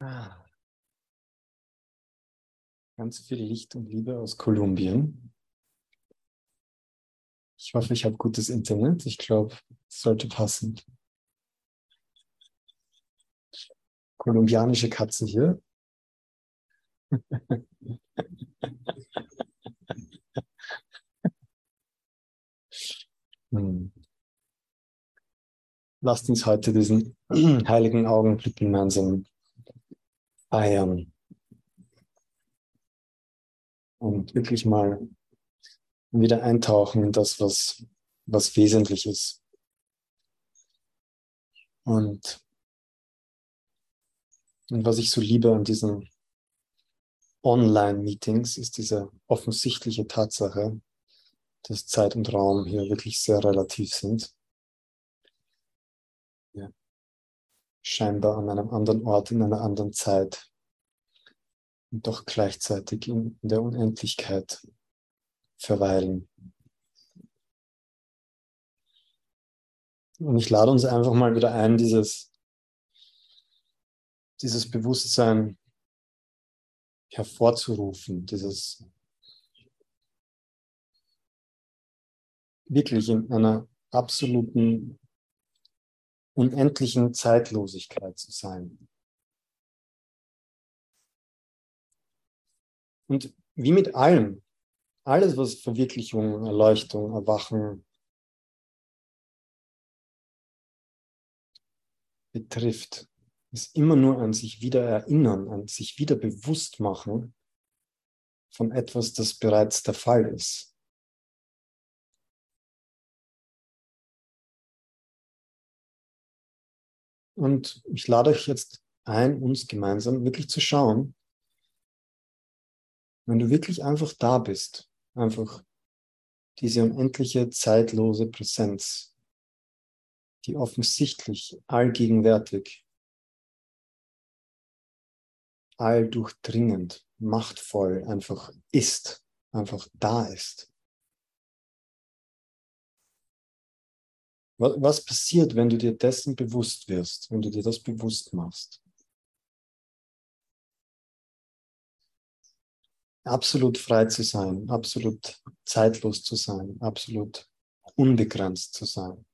Ah. Ganz viel Licht und Liebe aus Kolumbien. Ich hoffe, ich habe gutes Internet. Ich glaube, es sollte passen. Kolumbianische Katze hier. hm. Lasst uns heute diesen heiligen Augenblick gemeinsam feiern. Und wirklich mal wieder eintauchen in das, was, was wesentlich ist. Und, und was ich so liebe an diesen Online-Meetings ist diese offensichtliche Tatsache, dass Zeit und Raum hier wirklich sehr relativ sind. Scheinbar an einem anderen Ort, in einer anderen Zeit und doch gleichzeitig in der Unendlichkeit verweilen. Und ich lade uns einfach mal wieder ein, dieses, dieses Bewusstsein hervorzurufen, dieses wirklich in einer absoluten, unendlichen Zeitlosigkeit zu sein. Und wie mit allem, alles, was Verwirklichung, Erleuchtung, Erwachen betrifft, ist immer nur an sich wieder erinnern, an sich wieder bewusst machen von etwas, das bereits der Fall ist. Und ich lade euch jetzt ein, uns gemeinsam wirklich zu schauen, wenn du wirklich einfach da bist, einfach diese unendliche, zeitlose Präsenz, die offensichtlich allgegenwärtig, alldurchdringend, machtvoll einfach ist, einfach da ist. Was passiert, wenn du dir dessen bewusst wirst, wenn du dir das bewusst machst? absolut frei zu sein, absolut zeitlos zu sein, absolut unbegrenzt zu sein.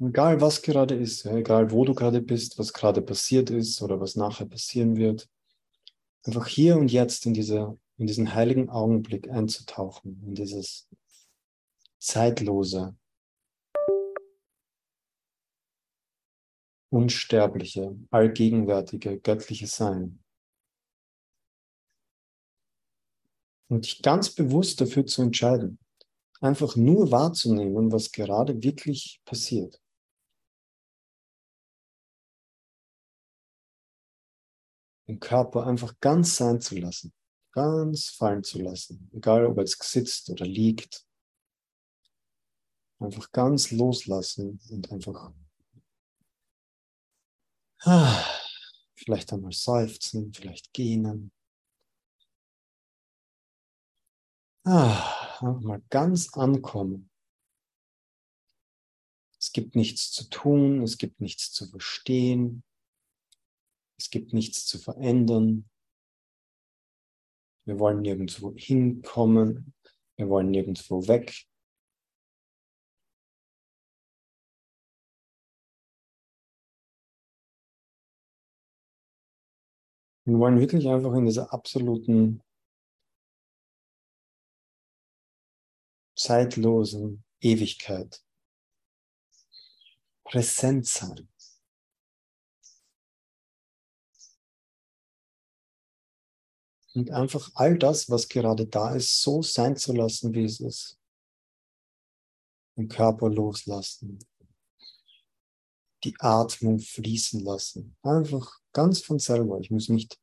Egal was gerade ist, egal wo du gerade bist, was gerade passiert ist oder was nachher passieren wird, einfach hier und jetzt in, diese, in diesen heiligen Augenblick einzutauchen, in dieses zeitlose, unsterbliche, allgegenwärtige, göttliche Sein. Und dich ganz bewusst dafür zu entscheiden, einfach nur wahrzunehmen, was gerade wirklich passiert. Den Körper einfach ganz sein zu lassen, ganz fallen zu lassen, egal ob er jetzt sitzt oder liegt. Einfach ganz loslassen und einfach vielleicht einmal seufzen, vielleicht gähnen. Ah, mal ganz ankommen. Es gibt nichts zu tun, es gibt nichts zu verstehen, es gibt nichts zu verändern. Wir wollen nirgendwo hinkommen, wir wollen nirgendwo weg. Wir wollen wirklich einfach in dieser absoluten, zeitlosen Ewigkeit präsent sein. Und einfach all das, was gerade da ist, so sein zu lassen, wie es ist. Den Körper loslassen. Die Atmung fließen lassen. Einfach ganz von selber. Ich muss nicht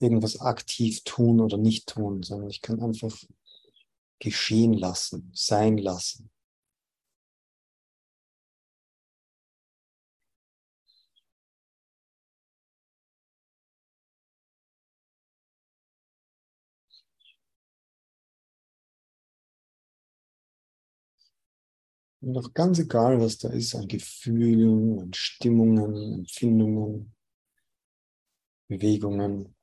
irgendwas aktiv tun oder nicht tun, sondern ich kann einfach geschehen lassen, sein lassen. Und auch ganz egal, was da ist, an Gefühlen, an Stimmungen, Empfindungen, Bewegungen.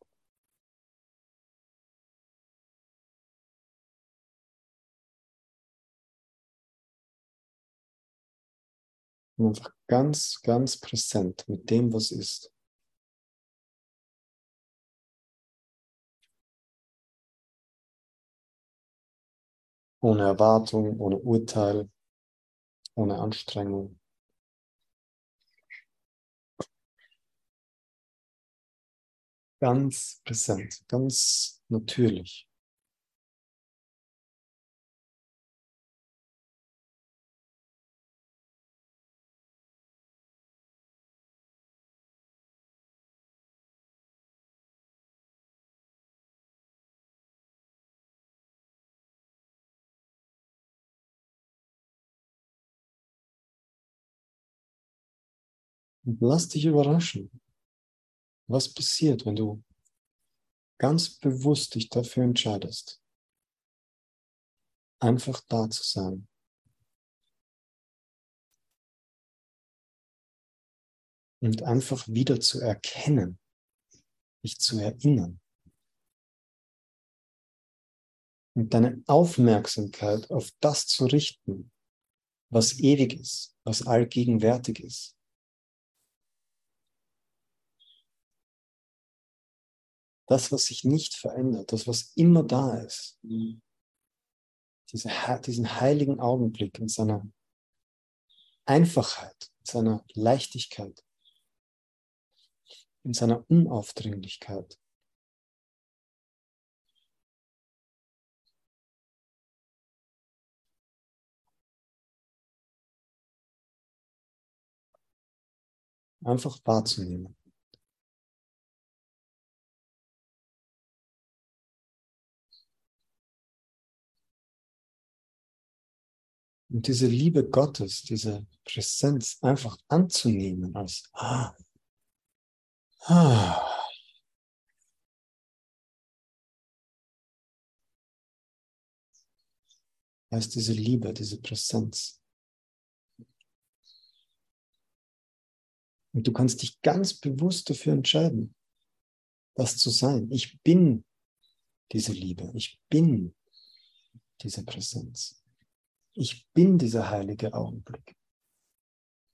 Und einfach ganz, ganz präsent mit dem, was ist. Ohne Erwartung, ohne Urteil, ohne Anstrengung. Ganz präsent, ganz natürlich. Und lass dich überraschen, was passiert, wenn du ganz bewusst dich dafür entscheidest, einfach da zu sein. Und einfach wieder zu erkennen, dich zu erinnern. Und deine Aufmerksamkeit auf das zu richten, was ewig ist, was allgegenwärtig ist. Das, was sich nicht verändert, das, was immer da ist. Diese, diesen heiligen Augenblick in seiner Einfachheit, in seiner Leichtigkeit, in seiner Unaufdringlichkeit. Einfach wahrzunehmen. Und diese Liebe Gottes, diese Präsenz einfach anzunehmen als ah, ah. heißt diese Liebe, diese Präsenz. Und du kannst dich ganz bewusst dafür entscheiden, das zu sein. Ich bin diese Liebe. Ich bin diese Präsenz. Ich bin dieser heilige Augenblick.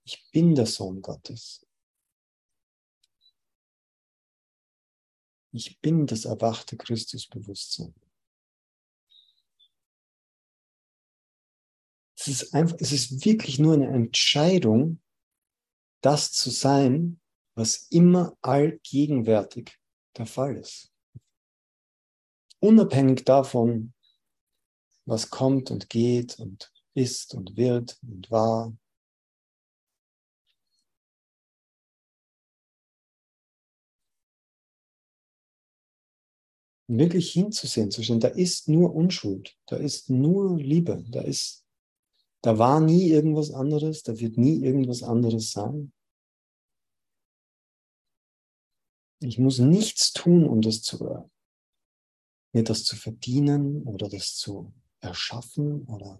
Ich bin der Sohn Gottes. Ich bin das erwachte Christusbewusstsein. Es ist einfach, es ist wirklich nur eine Entscheidung, das zu sein, was immer allgegenwärtig der Fall ist. Unabhängig davon, was kommt und geht und ist und wird und war. wirklich hinzusehen, zu sehen, da ist nur Unschuld, da ist nur Liebe, da ist, da war nie irgendwas anderes, da wird nie irgendwas anderes sein. Ich muss nichts tun, um das zu, mir das zu verdienen oder das zu erschaffen oder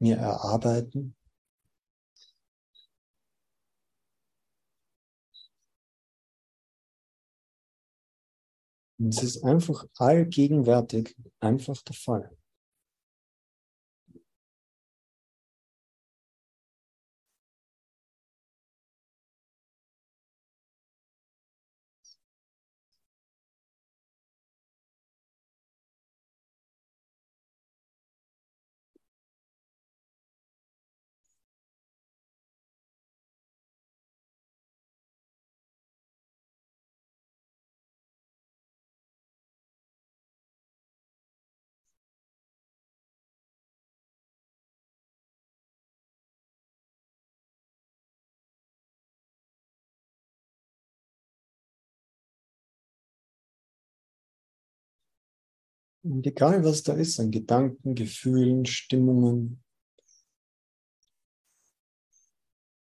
mir erarbeiten. Und es ist einfach allgegenwärtig, einfach der Fall. Und egal was da ist, an Gedanken, Gefühlen, Stimmungen,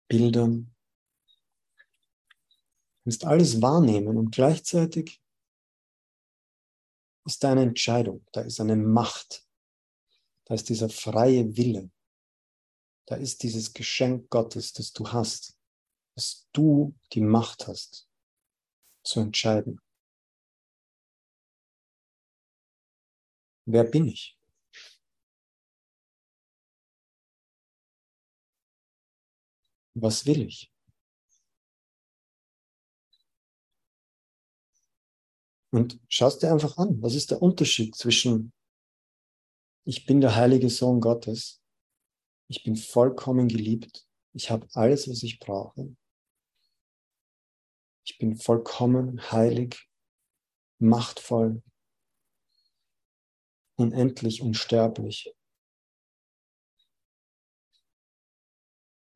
Bildern, ist alles wahrnehmen und gleichzeitig ist da eine Entscheidung, da ist eine Macht, Da ist dieser freie Wille. Da ist dieses Geschenk Gottes, das du hast, dass du die Macht hast, zu entscheiden. Wer bin ich? Was will ich? Und schaust dir einfach an, was ist der Unterschied zwischen ich bin der heilige Sohn Gottes, ich bin vollkommen geliebt, ich habe alles, was ich brauche, ich bin vollkommen heilig, machtvoll, unendlich unsterblich.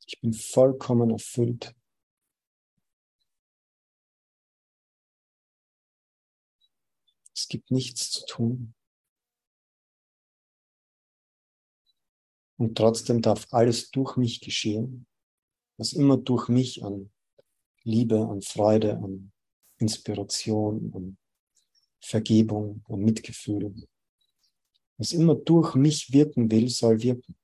Ich bin vollkommen erfüllt. Es gibt nichts zu tun. Und trotzdem darf alles durch mich geschehen, was immer durch mich an Liebe, an Freude, an Inspiration, an Vergebung, an Mitgefühl, was immer durch mich wirken will, soll wirken.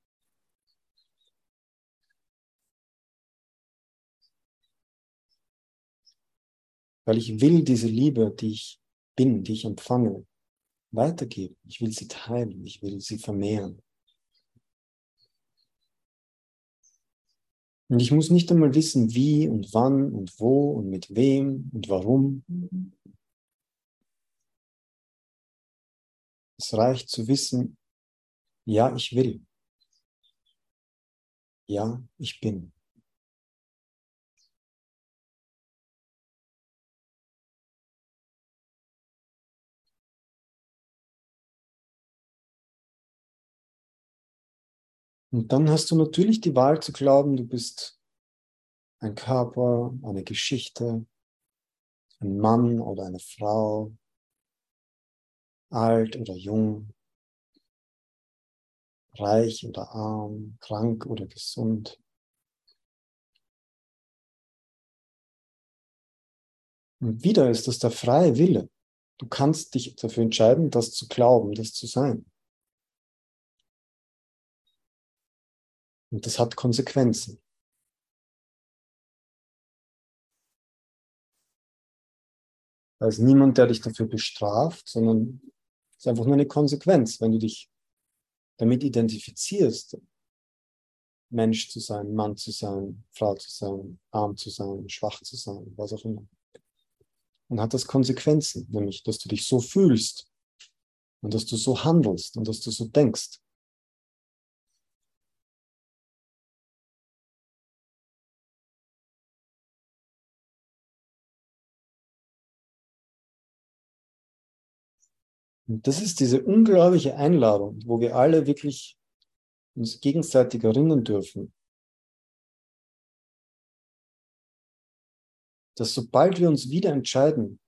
Weil ich will diese Liebe, die ich bin, die ich empfange, weitergeben. Ich will sie teilen, ich will sie vermehren. Und ich muss nicht einmal wissen, wie und wann und wo und mit wem und warum. Es reicht zu wissen, ja, ich will. Ja, ich bin. Und dann hast du natürlich die Wahl zu glauben, du bist ein Körper, eine Geschichte, ein Mann oder eine Frau, alt oder jung, reich oder arm, krank oder gesund. Und wieder ist das der freie Wille. Du kannst dich dafür entscheiden, das zu glauben, das zu sein. Und das hat Konsequenzen. Da ist niemand, der dich dafür bestraft, sondern ist einfach nur eine Konsequenz, wenn du dich damit identifizierst, Mensch zu sein, Mann zu sein, Frau zu sein, arm zu sein, schwach zu sein, was auch immer. Dann hat das Konsequenzen, nämlich, dass du dich so fühlst und dass du so handelst und dass du so denkst. Und das ist diese unglaubliche Einladung, wo wir alle wirklich uns gegenseitig erinnern dürfen, dass sobald wir uns wieder entscheiden,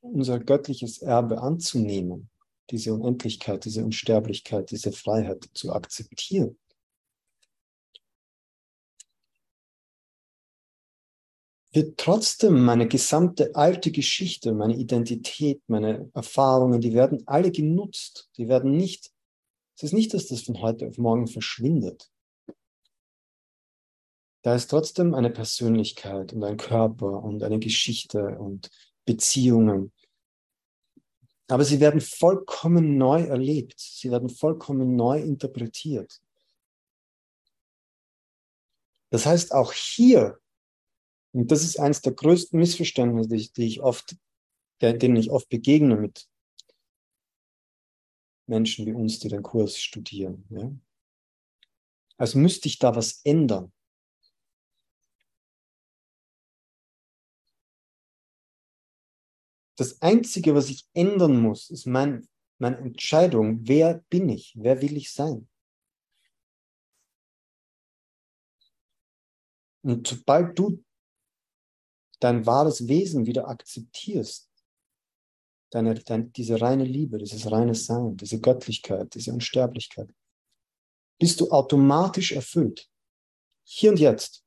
unser göttliches Erbe anzunehmen, diese Unendlichkeit, diese Unsterblichkeit, diese Freiheit zu akzeptieren, wird trotzdem meine gesamte alte Geschichte, meine Identität, meine Erfahrungen, die werden alle genutzt. Die werden nicht, es ist nicht, dass das von heute auf morgen verschwindet. Da ist trotzdem eine Persönlichkeit und ein Körper und eine Geschichte und Beziehungen. Aber sie werden vollkommen neu erlebt. Sie werden vollkommen neu interpretiert. Das heißt, auch hier und das ist eines der größten Missverständnisse, die ich, die ich oft, denen ich oft begegne mit Menschen wie uns, die den Kurs studieren. Ja? Also müsste ich da was ändern. Das Einzige, was ich ändern muss, ist mein, meine Entscheidung, wer bin ich, wer will ich sein. Und sobald du dein wahres Wesen wieder akzeptierst, deine, deine, diese reine Liebe, dieses reine Sein, diese Göttlichkeit, diese Unsterblichkeit, bist du automatisch erfüllt. Hier und jetzt.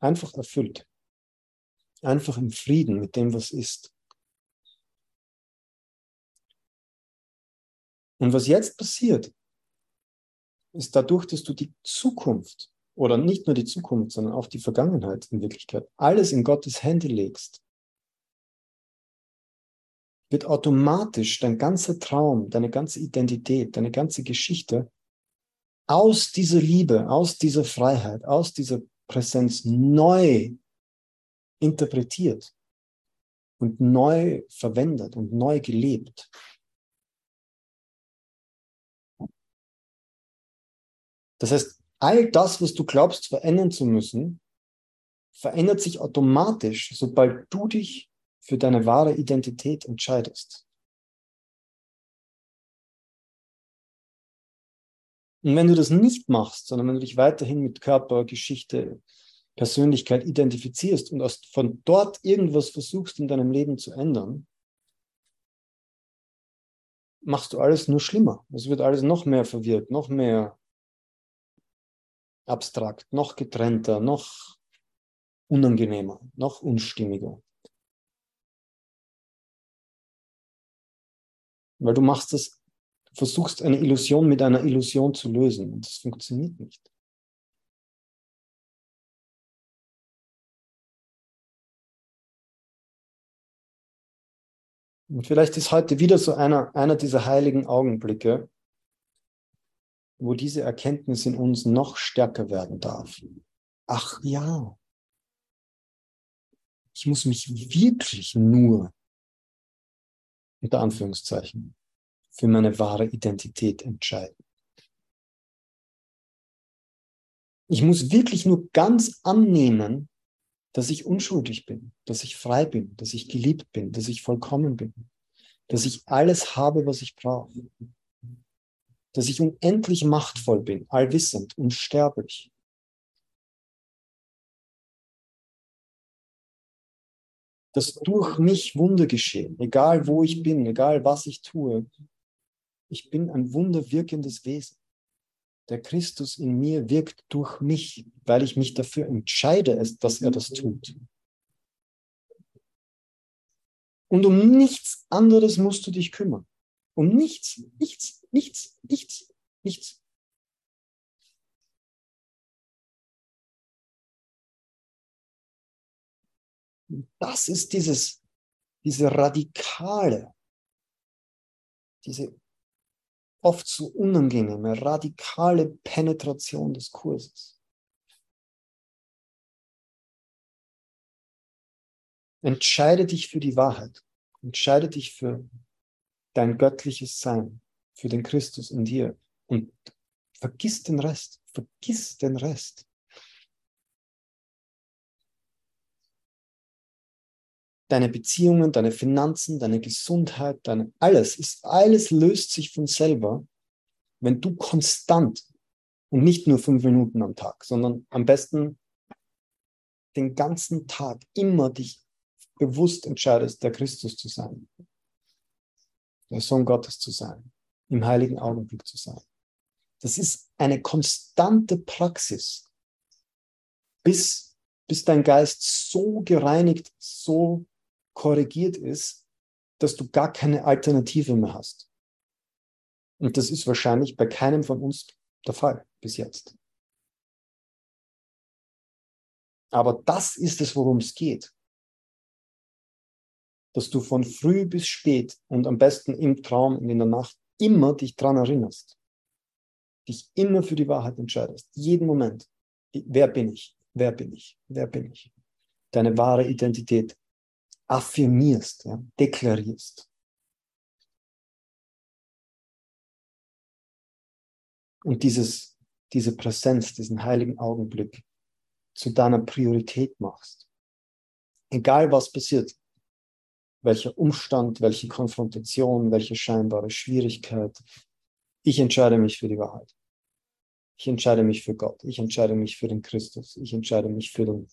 Einfach erfüllt. Einfach im Frieden mit dem, was ist. Und was jetzt passiert, ist dadurch, dass du die Zukunft oder nicht nur die Zukunft, sondern auch die Vergangenheit in Wirklichkeit alles in Gottes Hände legst, wird automatisch dein ganzer Traum, deine ganze Identität, deine ganze Geschichte aus dieser Liebe, aus dieser Freiheit, aus dieser Präsenz neu interpretiert und neu verwendet und neu gelebt. Das heißt, all das, was du glaubst verändern zu müssen, verändert sich automatisch, sobald du dich für deine wahre Identität entscheidest. Und wenn du das nicht machst, sondern wenn du dich weiterhin mit Körper, Geschichte, Persönlichkeit identifizierst und aus, von dort irgendwas versuchst in deinem Leben zu ändern, machst du alles nur schlimmer. Es wird alles noch mehr verwirrt, noch mehr abstrakt, noch getrennter, noch unangenehmer, noch unstimmiger. Weil du machst das, versuchst eine Illusion mit einer Illusion zu lösen und das funktioniert nicht. Und vielleicht ist heute wieder so einer, einer dieser heiligen Augenblicke, wo diese Erkenntnis in uns noch stärker werden darf. Ach ja, ich muss mich wirklich nur, unter Anführungszeichen, für meine wahre Identität entscheiden. Ich muss wirklich nur ganz annehmen, dass ich unschuldig bin, dass ich frei bin, dass ich geliebt bin, dass ich vollkommen bin, dass ich alles habe, was ich brauche, dass ich unendlich machtvoll bin, allwissend, unsterblich. Dass durch mich Wunder geschehen, egal wo ich bin, egal was ich tue. Ich bin ein wunderwirkendes Wesen. Der Christus in mir wirkt durch mich, weil ich mich dafür entscheide, dass er das tut. Und um nichts anderes musst du dich kümmern. Um nichts, nichts, nichts, nichts, nichts. Das ist dieses, diese radikale, diese oft so unangenehme, radikale Penetration des Kurses. Entscheide dich für die Wahrheit. Entscheide dich für dein göttliches Sein, für den Christus in dir und vergiss den Rest. Vergiss den Rest. Deine Beziehungen, deine Finanzen, deine Gesundheit, deine alles ist alles löst sich von selber, wenn du konstant und nicht nur fünf Minuten am Tag, sondern am besten den ganzen Tag immer dich bewusst entscheidest, der Christus zu sein, der Sohn Gottes zu sein, im heiligen Augenblick zu sein. Das ist eine konstante Praxis, bis, bis dein Geist so gereinigt, so korrigiert ist, dass du gar keine Alternative mehr hast. Und das ist wahrscheinlich bei keinem von uns der Fall bis jetzt. Aber das ist es, worum es geht dass du von früh bis spät und am besten im Traum und in der Nacht immer dich dran erinnerst. Dich immer für die Wahrheit entscheidest. Jeden Moment. Wer bin ich? Wer bin ich? Wer bin ich? Deine wahre Identität affirmierst, ja, deklarierst. Und dieses, diese Präsenz, diesen heiligen Augenblick zu deiner Priorität machst. Egal was passiert, welcher Umstand, welche Konfrontation, welche scheinbare Schwierigkeit. Ich entscheide mich für die Wahrheit. Ich entscheide mich für Gott. Ich entscheide mich für den Christus. Ich entscheide mich für, den,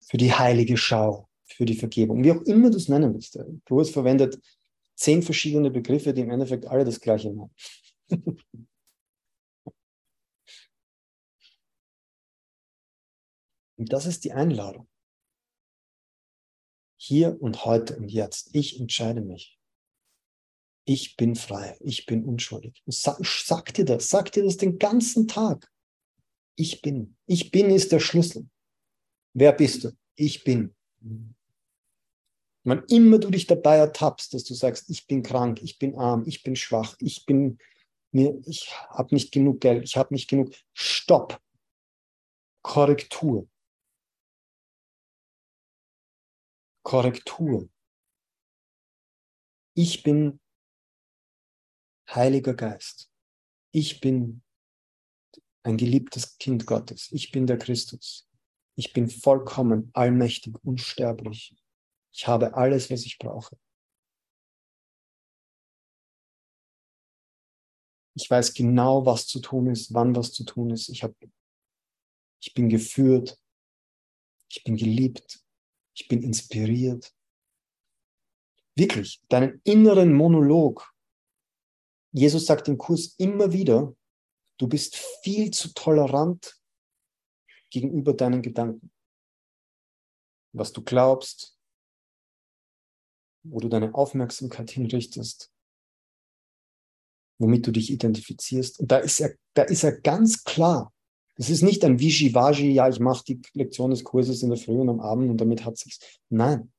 für die heilige Schau, für die Vergebung. Wie auch immer du es nennen willst. Du hast verwendet zehn verschiedene Begriffe, die im Endeffekt alle das Gleiche machen. Und das ist die Einladung. Hier und heute und jetzt. Ich entscheide mich. Ich bin frei, ich bin unschuldig. Sag, sag dir das, sag dir das den ganzen Tag. Ich bin. Ich bin ist der Schlüssel. Wer bist du? Ich bin. Wann immer du dich dabei ertappst, dass du sagst, ich bin krank, ich bin arm, ich bin schwach, ich bin mir, ich habe nicht genug Geld, ich habe nicht genug. Stopp. Korrektur. Korrektur. Ich bin Heiliger Geist. Ich bin ein geliebtes Kind Gottes. Ich bin der Christus. Ich bin vollkommen, allmächtig, unsterblich. Ich habe alles, was ich brauche. Ich weiß genau, was zu tun ist, wann was zu tun ist. Ich, hab, ich bin geführt. Ich bin geliebt. Ich bin inspiriert. Wirklich, deinen inneren Monolog. Jesus sagt im Kurs immer wieder, du bist viel zu tolerant gegenüber deinen Gedanken. Was du glaubst, wo du deine Aufmerksamkeit hinrichtest, womit du dich identifizierst. Und da ist er, da ist er ganz klar. Es ist nicht ein Vishivaji, ja, ich mache die Lektion des Kurses in der Früh und am Abend und damit hat sich's. Nein.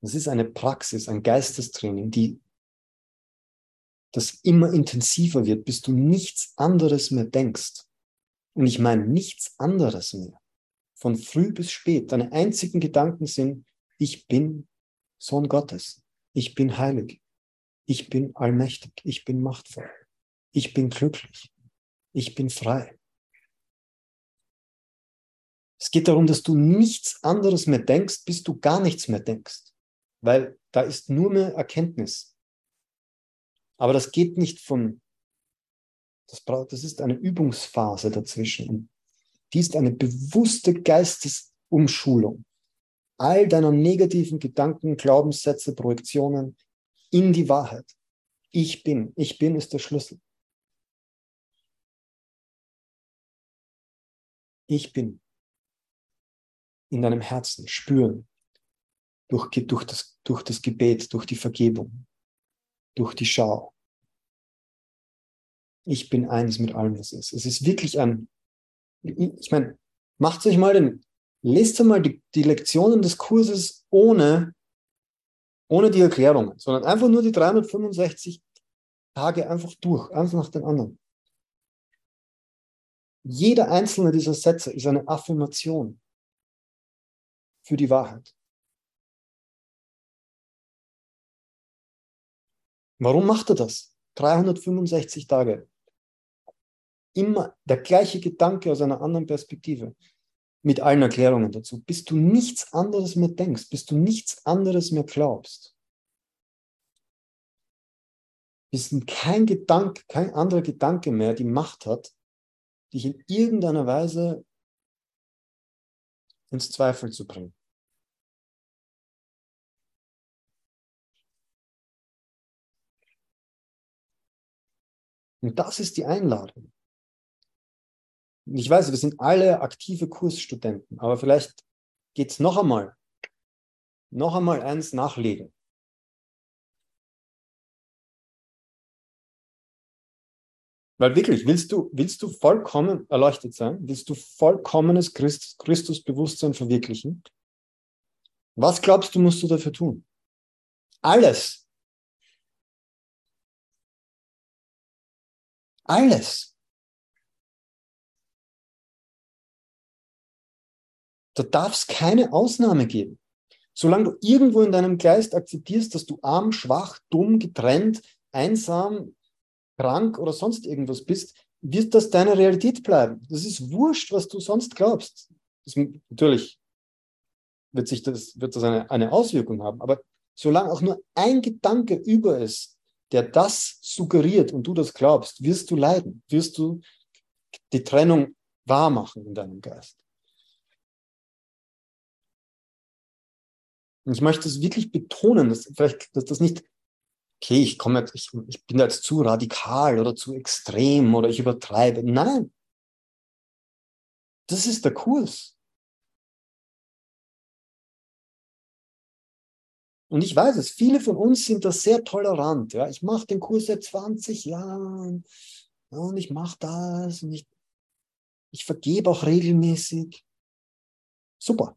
Das ist eine Praxis, ein Geistestraining, die das immer intensiver wird, bis du nichts anderes mehr denkst. Und ich meine nichts anderes mehr. Von früh bis spät. Deine einzigen Gedanken sind, ich bin Sohn Gottes. Ich bin heilig. Ich bin allmächtig. Ich bin machtvoll. Ich bin glücklich. Ich bin frei. Es geht darum, dass du nichts anderes mehr denkst, bis du gar nichts mehr denkst weil da ist nur mehr Erkenntnis. Aber das geht nicht von, das, braucht, das ist eine Übungsphase dazwischen. Die ist eine bewusste Geistesumschulung. All deiner negativen Gedanken, Glaubenssätze, Projektionen in die Wahrheit. Ich bin, ich bin ist der Schlüssel. Ich bin in deinem Herzen spüren, durch, durch, das, durch das Gebet, durch die Vergebung, durch die Schau. Ich bin eins mit allem, was ist. Es ist wirklich ein, ich meine, macht euch mal den, lest einmal die, die Lektionen des Kurses ohne, ohne die Erklärungen, sondern einfach nur die 365 Tage einfach durch, eins nach den anderen. Jeder einzelne dieser Sätze ist eine Affirmation für die Wahrheit. Warum macht er das? 365 Tage. Immer der gleiche Gedanke aus einer anderen Perspektive. Mit allen Erklärungen dazu. Bis du nichts anderes mehr denkst, bis du nichts anderes mehr glaubst. Bis kein Gedanke, kein anderer Gedanke mehr die Macht hat, dich in irgendeiner Weise ins Zweifel zu bringen. Und das ist die Einladung. Ich weiß, wir sind alle aktive Kursstudenten, aber vielleicht geht es noch einmal, noch einmal eins nachlegen. Weil wirklich, willst du, willst du vollkommen erleuchtet sein? Willst du vollkommenes Christ, Christusbewusstsein verwirklichen? Was glaubst du, musst du dafür tun? Alles. Alles. Da darf es keine Ausnahme geben. Solange du irgendwo in deinem Geist akzeptierst, dass du arm, schwach, dumm, getrennt, einsam, krank oder sonst irgendwas bist, wird das deine Realität bleiben. Das ist wurscht, was du sonst glaubst. Das, natürlich wird, sich das, wird das eine, eine Auswirkung haben, aber solange auch nur ein Gedanke über ist, der das suggeriert und du das glaubst, wirst du leiden, wirst du die Trennung wahr machen in deinem Geist. Und ich möchte es wirklich betonen, dass vielleicht, dass das nicht, okay, ich komme jetzt, ich, ich bin jetzt zu radikal oder zu extrem oder ich übertreibe. Nein. Das ist der Kurs. Und ich weiß es, viele von uns sind da sehr tolerant. Ja? Ich mache den Kurs seit 20 Jahren und ich mache das und ich, ich vergebe auch regelmäßig. Super.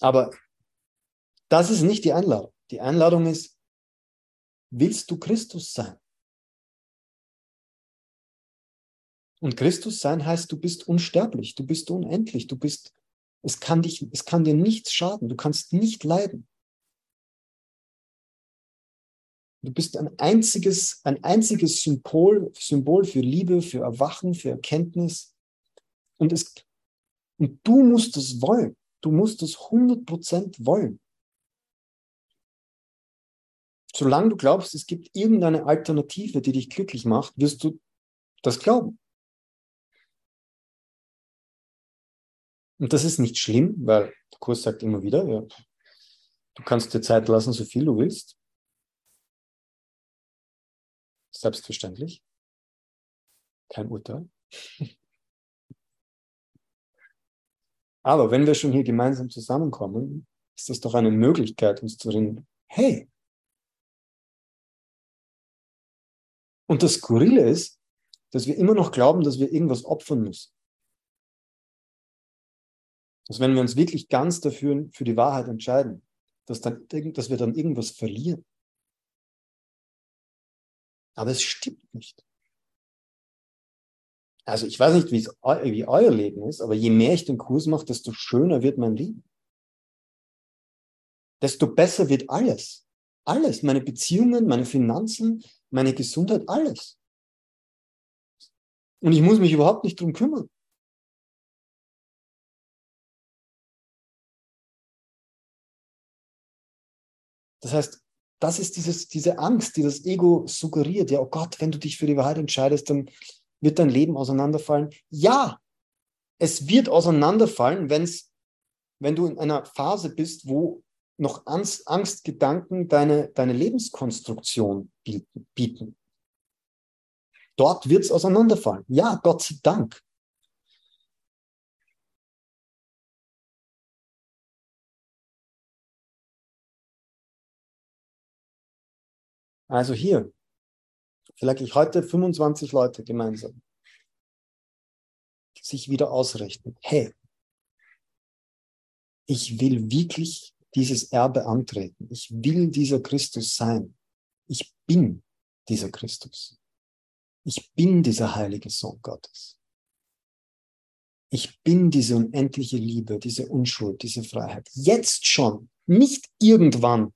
Aber das ist nicht die Einladung. Die Einladung ist, willst du Christus sein? Und Christus sein heißt, du bist unsterblich, du bist unendlich, du bist, es kann dich, es kann dir nichts schaden, du kannst nicht leiden. Du bist ein einziges, ein einziges Symbol, Symbol für Liebe, für Erwachen, für Erkenntnis. Und es, und du musst es wollen. Du musst es 100% wollen. Solange du glaubst, es gibt irgendeine Alternative, die dich glücklich macht, wirst du das glauben. Und das ist nicht schlimm, weil der Kurs sagt immer wieder, ja, du kannst dir Zeit lassen, so viel du willst. Selbstverständlich. Kein Urteil. Aber wenn wir schon hier gemeinsam zusammenkommen, ist das doch eine Möglichkeit, uns zu erinnern, hey. Und das Skurrile ist, dass wir immer noch glauben, dass wir irgendwas opfern müssen. Dass wenn wir uns wirklich ganz dafür, für die Wahrheit entscheiden, dass, dann, dass wir dann irgendwas verlieren. Aber es stimmt nicht. Also ich weiß nicht, wie euer Leben ist, aber je mehr ich den Kurs mache, desto schöner wird mein Leben. Desto besser wird alles. Alles. Meine Beziehungen, meine Finanzen, meine Gesundheit, alles. Und ich muss mich überhaupt nicht drum kümmern. Das heißt, das ist dieses, diese Angst, die das Ego suggeriert. Ja, oh Gott, wenn du dich für die Wahrheit entscheidest, dann wird dein Leben auseinanderfallen. Ja, es wird auseinanderfallen, wenn's, wenn du in einer Phase bist, wo noch Angst, Angstgedanken deine, deine Lebenskonstruktion bieten. bieten. Dort wird es auseinanderfallen. Ja, Gott sei Dank. Also hier, vielleicht ich heute 25 Leute gemeinsam, sich wieder ausrichten. Hey, ich will wirklich dieses Erbe antreten. Ich will dieser Christus sein. Ich bin dieser Christus. Ich bin dieser heilige Sohn Gottes. Ich bin diese unendliche Liebe, diese Unschuld, diese Freiheit. Jetzt schon, nicht irgendwann,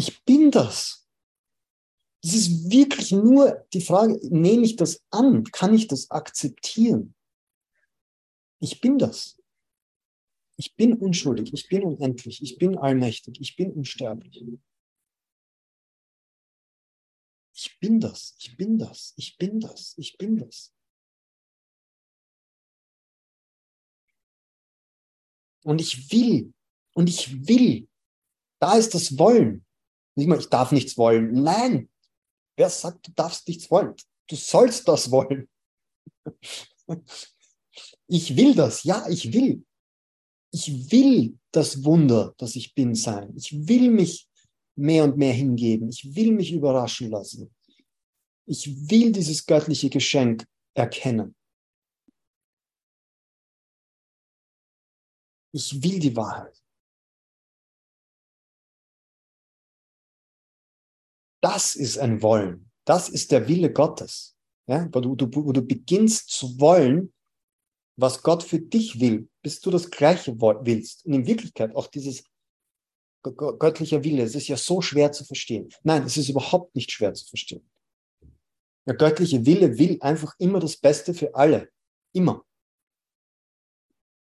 Ich bin das. Es ist wirklich nur die Frage, nehme ich das an? Kann ich das akzeptieren? Ich bin das. Ich bin unschuldig, ich bin unendlich, ich bin allmächtig, ich bin unsterblich. Ich bin das, ich bin das, ich bin das, ich bin das. Und ich will, und ich will, da ist das Wollen. Nicht mal, ich darf nichts wollen. Nein, wer sagt, du darfst nichts wollen? Du sollst das wollen. Ich will das, ja, ich will. Ich will das Wunder, das ich bin, sein. Ich will mich mehr und mehr hingeben. Ich will mich überraschen lassen. Ich will dieses göttliche Geschenk erkennen. Ich will die Wahrheit. Das ist ein Wollen. Das ist der Wille Gottes. Ja, wo, du, wo du beginnst zu wollen, was Gott für dich will, bis du das Gleiche willst. Und in Wirklichkeit auch dieses göttliche Wille, es ist ja so schwer zu verstehen. Nein, es ist überhaupt nicht schwer zu verstehen. Der göttliche Wille will einfach immer das Beste für alle. Immer.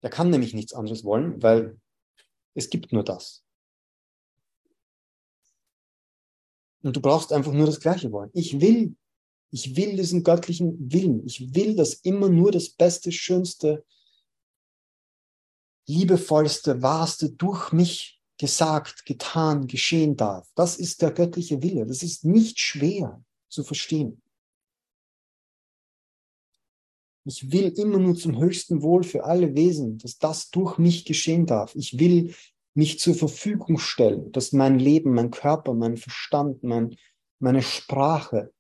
Er kann nämlich nichts anderes wollen, weil es gibt nur das. Und du brauchst einfach nur das Gleiche wollen. Ich will, ich will diesen göttlichen Willen. Ich will, dass immer nur das Beste, Schönste, Liebevollste, Wahrste durch mich gesagt, getan, geschehen darf. Das ist der göttliche Wille. Das ist nicht schwer zu verstehen. Ich will immer nur zum höchsten Wohl für alle Wesen, dass das durch mich geschehen darf. Ich will mich zur Verfügung stellen, dass mein Leben, mein Körper, mein Verstand, mein, meine Sprache,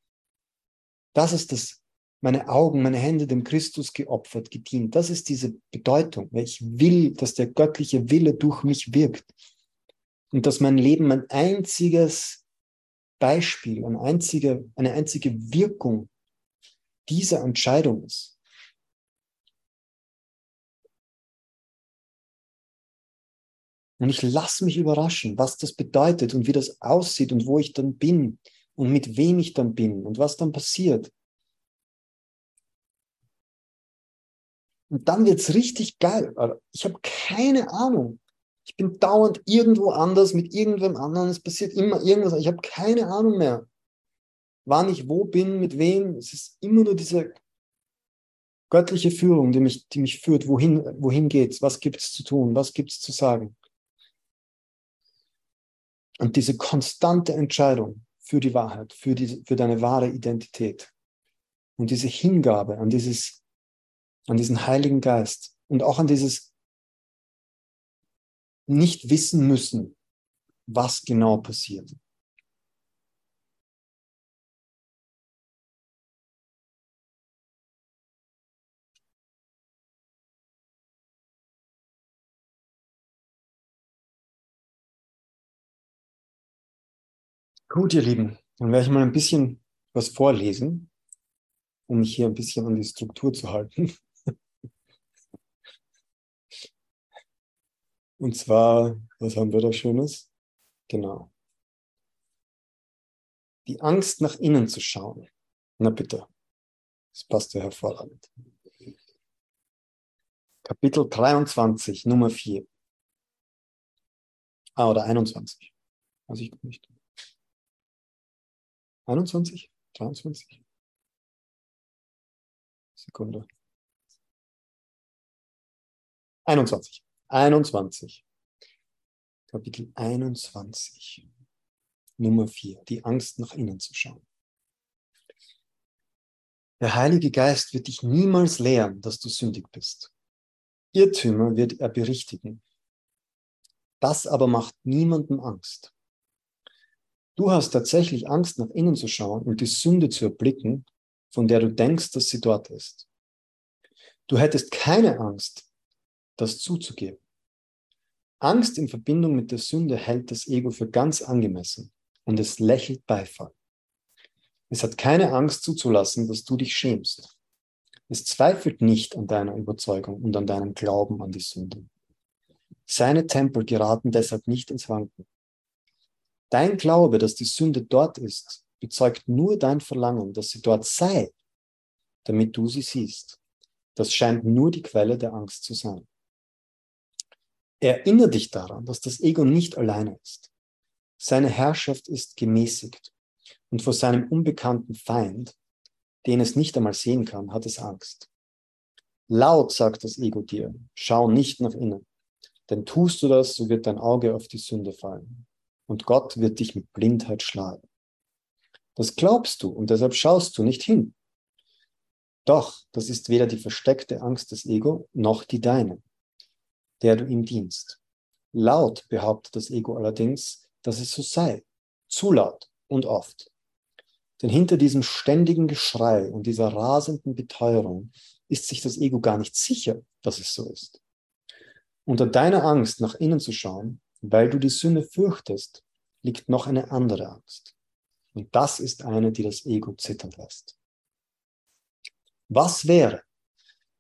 das ist das, meine Augen, meine Hände dem Christus geopfert, gedient. Das ist diese Bedeutung. Ich will, dass der göttliche Wille durch mich wirkt und dass mein Leben ein einziges Beispiel, eine einzige, eine einzige Wirkung dieser Entscheidung ist. Und ich lasse mich überraschen, was das bedeutet und wie das aussieht und wo ich dann bin und mit wem ich dann bin und was dann passiert. Und dann wird's richtig geil. Ich habe keine Ahnung. Ich bin dauernd irgendwo anders mit irgendwem anderen. Es passiert immer irgendwas. Ich habe keine Ahnung mehr, wann ich wo bin, mit wem. Es ist immer nur diese göttliche Führung, die mich, die mich führt. Wohin, wohin geht's? Was gibt's zu tun? Was gibt's zu sagen? Und diese konstante Entscheidung für die Wahrheit, für, die, für deine wahre Identität und diese Hingabe an, dieses, an diesen Heiligen Geist und auch an dieses nicht wissen müssen, was genau passiert. Gut, ihr Lieben, dann werde ich mal ein bisschen was vorlesen, um mich hier ein bisschen an die Struktur zu halten. Und zwar, was haben wir da Schönes? Genau. Die Angst, nach innen zu schauen. Na bitte. Das passt ja hervorragend. Kapitel 23, Nummer 4. Ah, oder 21. Weiß ich nicht. 21? 23? Sekunde. 21. 21. Kapitel 21. Nummer 4. Die Angst nach innen zu schauen. Der Heilige Geist wird dich niemals lehren, dass du sündig bist. Irrtümer wird er berichtigen. Das aber macht niemandem Angst. Du hast tatsächlich Angst, nach innen zu schauen und die Sünde zu erblicken, von der du denkst, dass sie dort ist. Du hättest keine Angst, das zuzugeben. Angst in Verbindung mit der Sünde hält das Ego für ganz angemessen und es lächelt Beifall. Es hat keine Angst zuzulassen, dass du dich schämst. Es zweifelt nicht an deiner Überzeugung und an deinem Glauben an die Sünde. Seine Tempel geraten deshalb nicht ins Wanken. Dein Glaube, dass die Sünde dort ist, bezeugt nur dein Verlangen, dass sie dort sei, damit du sie siehst. Das scheint nur die Quelle der Angst zu sein. Erinnere dich daran, dass das Ego nicht alleine ist. Seine Herrschaft ist gemäßigt und vor seinem unbekannten Feind, den es nicht einmal sehen kann, hat es Angst. Laut sagt das Ego dir, schau nicht nach innen, denn tust du das, so wird dein Auge auf die Sünde fallen und Gott wird dich mit Blindheit schlagen. Das glaubst du und deshalb schaust du nicht hin. Doch, das ist weder die versteckte Angst des Ego noch die deine, der du ihm dienst. Laut behauptet das Ego allerdings, dass es so sei, zu laut und oft. Denn hinter diesem ständigen Geschrei und dieser rasenden Beteuerung ist sich das Ego gar nicht sicher, dass es so ist. Unter deiner Angst, nach innen zu schauen, weil du die Sünde fürchtest, liegt noch eine andere Angst. Und das ist eine, die das Ego zittern lässt. Was wäre,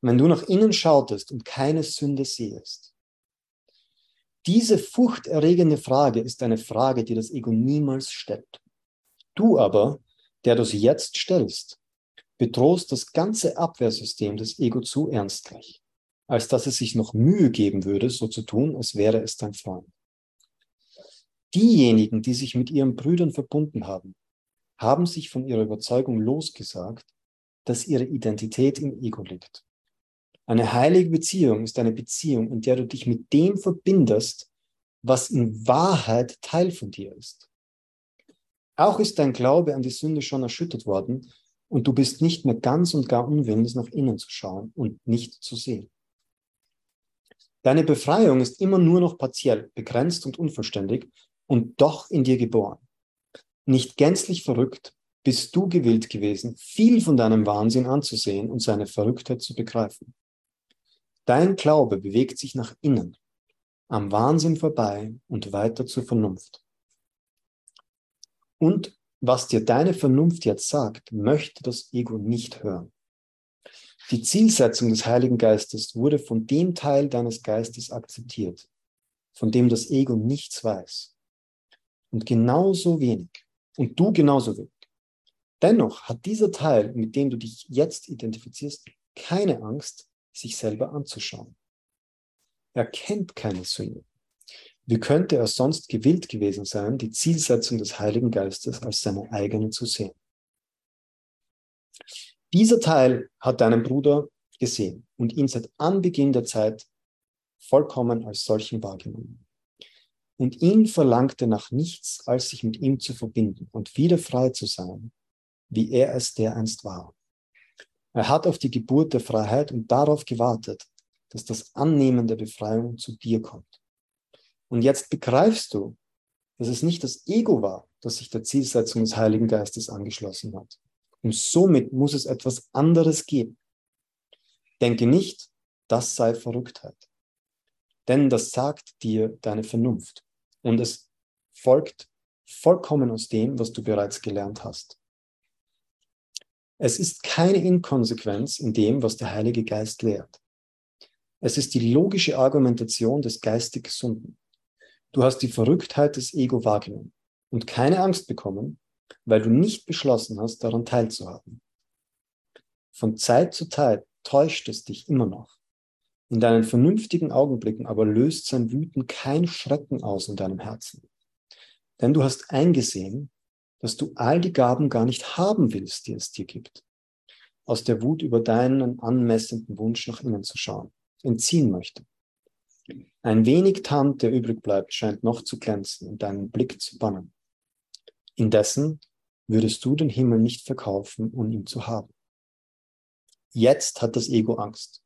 wenn du nach innen schautest und keine Sünde siehst? Diese furchterregende Frage ist eine Frage, die das Ego niemals stellt. Du aber, der du sie jetzt stellst, bedrohst das ganze Abwehrsystem des Ego zu ernstlich, als dass es sich noch Mühe geben würde, so zu tun, als wäre es dein Freund. Diejenigen, die sich mit ihren Brüdern verbunden haben, haben sich von ihrer Überzeugung losgesagt, dass ihre Identität im Ego liegt. Eine heilige Beziehung ist eine Beziehung, in der du dich mit dem verbindest, was in Wahrheit Teil von dir ist. Auch ist dein Glaube an die Sünde schon erschüttert worden und du bist nicht mehr ganz und gar unwillig, nach innen zu schauen und nicht zu sehen. Deine Befreiung ist immer nur noch partiell, begrenzt und unvollständig und doch in dir geboren. Nicht gänzlich verrückt, bist du gewillt gewesen, viel von deinem Wahnsinn anzusehen und seine Verrücktheit zu begreifen. Dein Glaube bewegt sich nach innen, am Wahnsinn vorbei und weiter zur Vernunft. Und was dir deine Vernunft jetzt sagt, möchte das Ego nicht hören. Die Zielsetzung des Heiligen Geistes wurde von dem Teil deines Geistes akzeptiert, von dem das Ego nichts weiß. Und genauso wenig, und du genauso wenig. Dennoch hat dieser Teil, mit dem du dich jetzt identifizierst, keine Angst, sich selber anzuschauen. Er kennt keine Sünde. Wie könnte er sonst gewillt gewesen sein, die Zielsetzung des Heiligen Geistes als seine eigene zu sehen? Dieser Teil hat deinen Bruder gesehen und ihn seit Anbeginn der Zeit vollkommen als solchen wahrgenommen. Und ihn verlangte nach nichts, als sich mit ihm zu verbinden und wieder frei zu sein, wie er es dereinst war. Er hat auf die Geburt der Freiheit und darauf gewartet, dass das Annehmen der Befreiung zu dir kommt. Und jetzt begreifst du, dass es nicht das Ego war, das sich der Zielsetzung des Heiligen Geistes angeschlossen hat. Und somit muss es etwas anderes geben. Denke nicht, das sei Verrücktheit. Denn das sagt dir deine Vernunft. Und es folgt vollkommen aus dem, was du bereits gelernt hast. Es ist keine Inkonsequenz in dem, was der Heilige Geist lehrt. Es ist die logische Argumentation des geistig Gesunden. Du hast die Verrücktheit des Ego wahrgenommen und keine Angst bekommen, weil du nicht beschlossen hast, daran teilzuhaben. Von Zeit zu Zeit täuscht es dich immer noch. In deinen vernünftigen Augenblicken aber löst sein Wüten kein Schrecken aus in deinem Herzen. Denn du hast eingesehen, dass du all die Gaben gar nicht haben willst, die es dir gibt. Aus der Wut über deinen anmessenden Wunsch nach innen zu schauen, entziehen möchte. Ein wenig Tand, der übrig bleibt, scheint noch zu glänzen und deinen Blick zu bannen. Indessen würdest du den Himmel nicht verkaufen, um ihn zu haben. Jetzt hat das Ego Angst.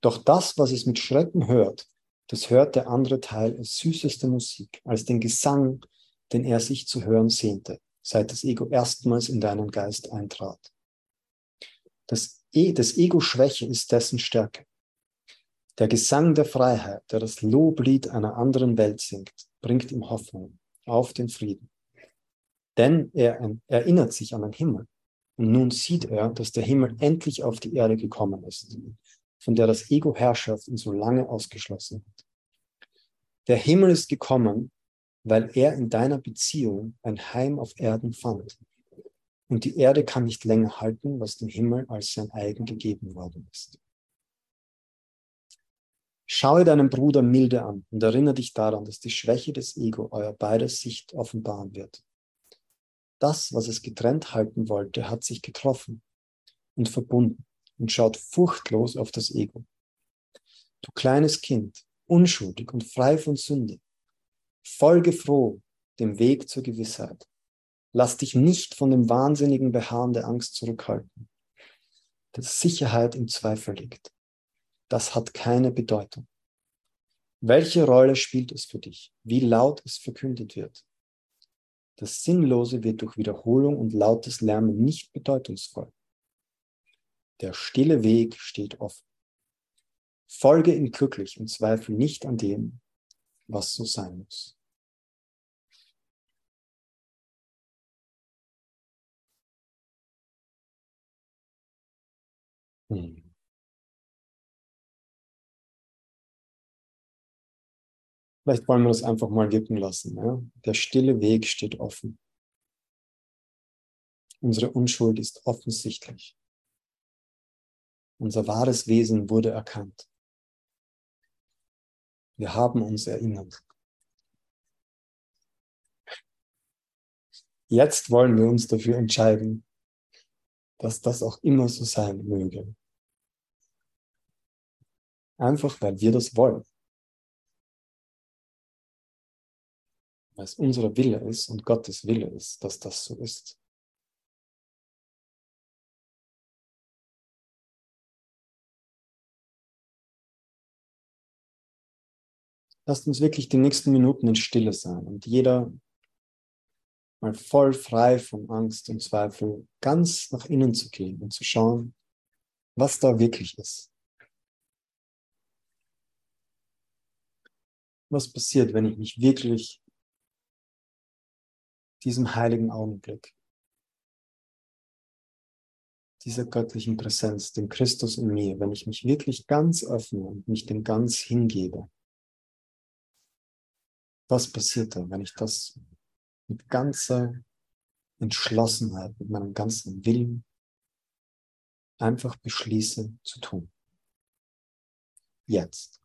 Doch das, was es mit Schrecken hört, das hört der andere Teil als süßeste Musik, als den Gesang, den er sich zu hören sehnte, seit das Ego erstmals in deinen Geist eintrat. Das, e das Ego Schwäche ist dessen Stärke. Der Gesang der Freiheit, der das Loblied einer anderen Welt singt, bringt ihm Hoffnung auf den Frieden. Denn er erinnert sich an den Himmel. Und nun sieht er, dass der Himmel endlich auf die Erde gekommen ist, von der das Ego Herrschaft ihn so lange ausgeschlossen hat. Der Himmel ist gekommen, weil er in deiner Beziehung ein Heim auf Erden fand. Und die Erde kann nicht länger halten, was dem Himmel als sein eigen gegeben worden ist. Schaue deinen Bruder milde an und erinnere dich daran, dass die Schwäche des Ego euer beider Sicht offenbaren wird. Das, was es getrennt halten wollte, hat sich getroffen und verbunden und schaut furchtlos auf das Ego. Du kleines Kind, unschuldig und frei von Sünde, Folge froh dem Weg zur Gewissheit. Lass dich nicht von dem wahnsinnigen Beharren der Angst zurückhalten, das Sicherheit im Zweifel liegt. Das hat keine Bedeutung. Welche Rolle spielt es für dich? Wie laut es verkündet wird? Das Sinnlose wird durch Wiederholung und lautes Lärmen nicht bedeutungsvoll. Der stille Weg steht offen. Folge ihm glücklich und zweifle nicht an dem, was so sein muss. Hm. Vielleicht wollen wir das einfach mal wirken lassen. Ja? Der stille Weg steht offen. Unsere Unschuld ist offensichtlich. Unser wahres Wesen wurde erkannt. Wir haben uns erinnert. Jetzt wollen wir uns dafür entscheiden, dass das auch immer so sein möge. Einfach weil wir das wollen. weil es unser Wille ist und Gottes Wille ist, dass das so ist. Lasst uns wirklich die nächsten Minuten in Stille sein und jeder mal voll frei von Angst und Zweifel ganz nach innen zu gehen und zu schauen, was da wirklich ist. Was passiert, wenn ich mich wirklich diesem heiligen Augenblick, dieser göttlichen Präsenz, dem Christus in mir, wenn ich mich wirklich ganz öffne und mich dem ganz hingebe, was passiert da, wenn ich das mit ganzer Entschlossenheit, mit meinem ganzen Willen einfach beschließe zu tun. Jetzt.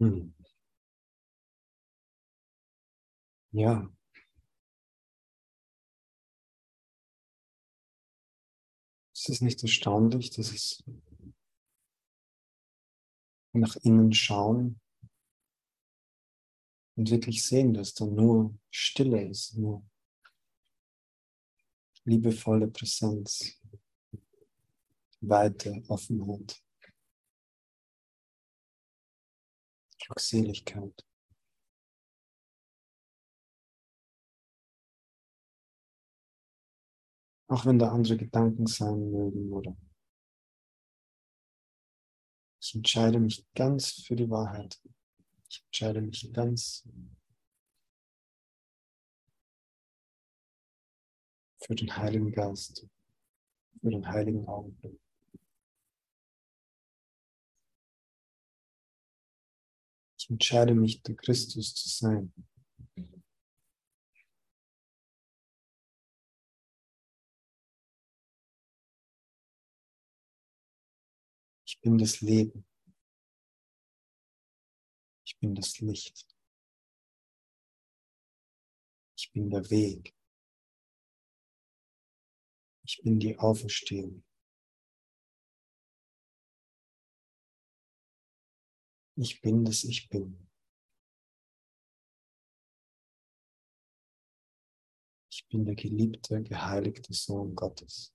Hm. Ja. Es ist nicht erstaunlich, dass es nach innen schauen und wirklich sehen, dass da nur Stille ist, nur liebevolle Präsenz, Weite, Offenheit, Glückseligkeit. Auch wenn da andere Gedanken sein mögen oder ich entscheide mich ganz für die Wahrheit. Ich entscheide mich ganz für den Heiligen Geist, für den heiligen Augenblick. Ich entscheide mich, der Christus zu sein. Ich bin das Leben. Ich bin das Licht. Ich bin der Weg. Ich bin die Auferstehung. Ich bin das Ich bin. Ich bin der geliebte, geheiligte Sohn Gottes.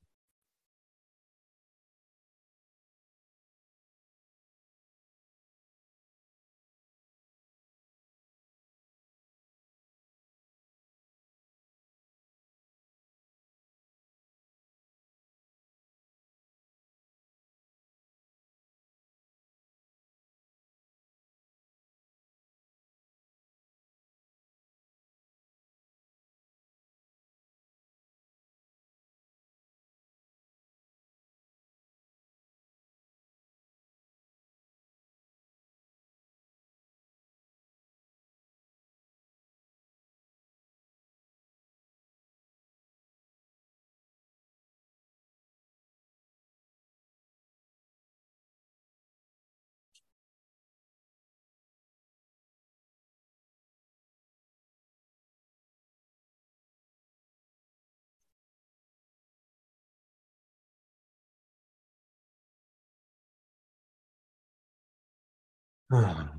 Ah.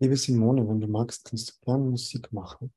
Liebe Simone, wenn du magst, kannst du gerne Musik machen.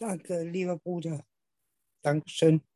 Danke, lieber Bruder. Dankeschön.